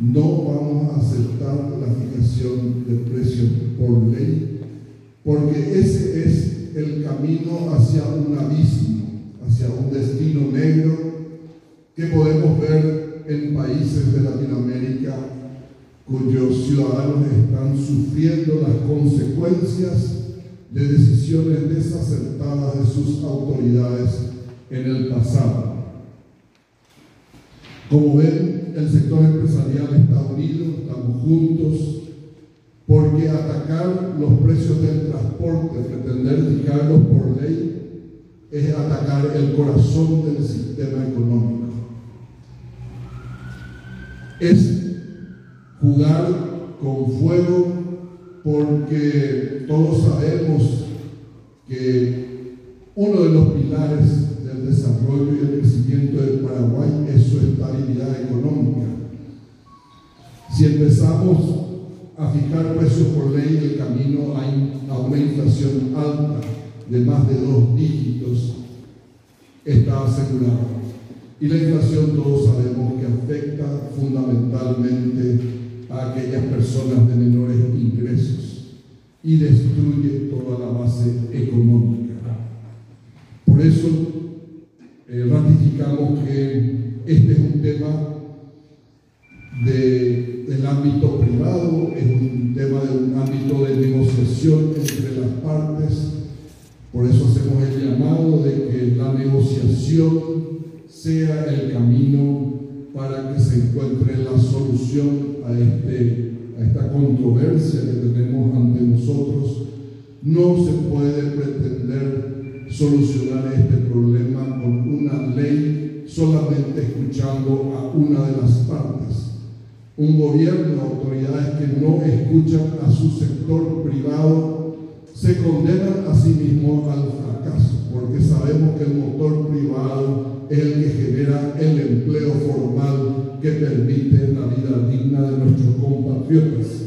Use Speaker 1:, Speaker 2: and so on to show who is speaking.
Speaker 1: No vamos a aceptar la fijación de precios por ley, porque ese es el camino hacia un abismo, hacia un destino negro que podemos ver en países de Latinoamérica cuyos ciudadanos están sufriendo las consecuencias de decisiones desacertadas de sus autoridades en el pasado. Como ven, el sector empresarial está unido, estamos juntos, porque atacar los precios del transporte, pretender fijarlos por ley, es atacar el corazón del sistema económico. Es jugar con fuego porque todos sabemos que uno de los pilares del desarrollo y el crecimiento de Paraguay es su estabilidad económica. Si empezamos a fijar precios por ley, el camino a, una inflación alta de más de dos dígitos está asegurado. Y la inflación todos sabemos que afecta fundamentalmente a aquellas personas de menores ingresos y destruye toda la base económica. Por eso eh, ratificamos que este es un tema del ámbito privado, es un tema de un ámbito de negociación entre las partes. Por eso hacemos el llamado de que la negociación sea el camino para que se encuentre la solución a, este, a esta controversia que tenemos ante nosotros. No se puede pretender solucionar este problema con una ley solamente escuchando a una de las partes. Un gobierno, autoridades que no escuchan a su sector privado, se condenan a sí mismos al fracaso, porque sabemos que el motor privado es el que genera el empleo formal que permite la vida digna de nuestros compatriotas.